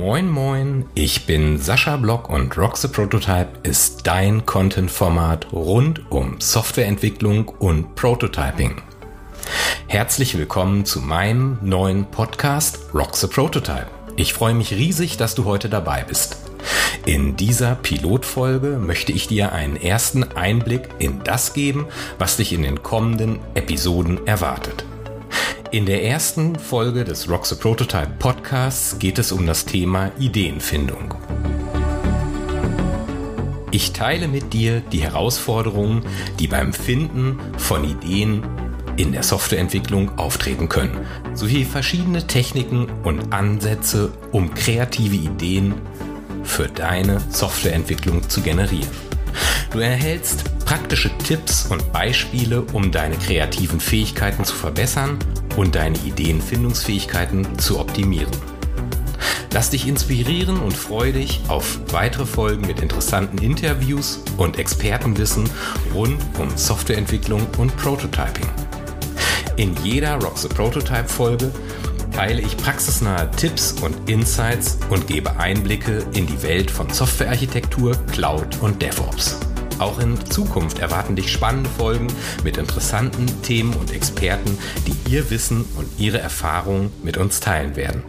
Moin Moin, ich bin Sascha Block und Rock the Prototype ist dein Content-Format rund um Softwareentwicklung und Prototyping. Herzlich willkommen zu meinem neuen Podcast Rock the Prototype. Ich freue mich riesig, dass du heute dabei bist. In dieser Pilotfolge möchte ich dir einen ersten Einblick in das geben, was dich in den kommenden Episoden erwartet. In der ersten Folge des Rock the Prototype Podcasts geht es um das Thema Ideenfindung. Ich teile mit dir die Herausforderungen, die beim Finden von Ideen in der Softwareentwicklung auftreten können, sowie verschiedene Techniken und Ansätze, um kreative Ideen für deine Softwareentwicklung zu generieren. Du erhältst praktische Tipps und Beispiele, um deine kreativen Fähigkeiten zu verbessern und deine Ideenfindungsfähigkeiten zu optimieren. Lass dich inspirieren und freu dich auf weitere Folgen mit interessanten Interviews und Expertenwissen rund um Softwareentwicklung und Prototyping. In jeder Rock the Prototype Folge teile ich praxisnahe Tipps und Insights und gebe Einblicke in die Welt von Softwarearchitektur, Cloud und DevOps. Auch in Zukunft erwarten dich spannende Folgen mit interessanten Themen und Experten, die ihr Wissen und ihre Erfahrungen mit uns teilen werden.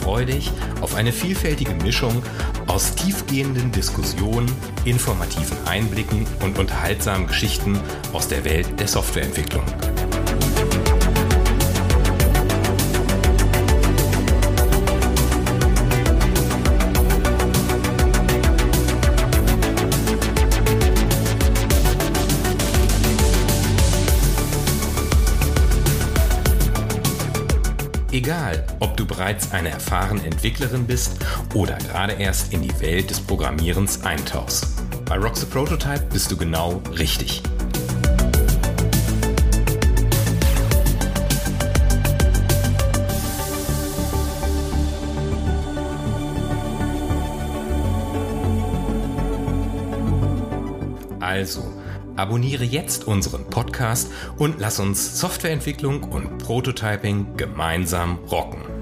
Freu dich auf eine vielfältige Mischung aus tiefgehenden Diskussionen, informativen Einblicken und unterhaltsamen Geschichten aus der Welt der Softwareentwicklung. Egal, ob du bereits eine erfahrene Entwicklerin bist oder gerade erst in die Welt des Programmierens eintauchst. Bei Rock the Prototype bist du genau richtig. Also, abonniere jetzt unseren Podcast und lass uns Softwareentwicklung und Prototyping gemeinsam rocken.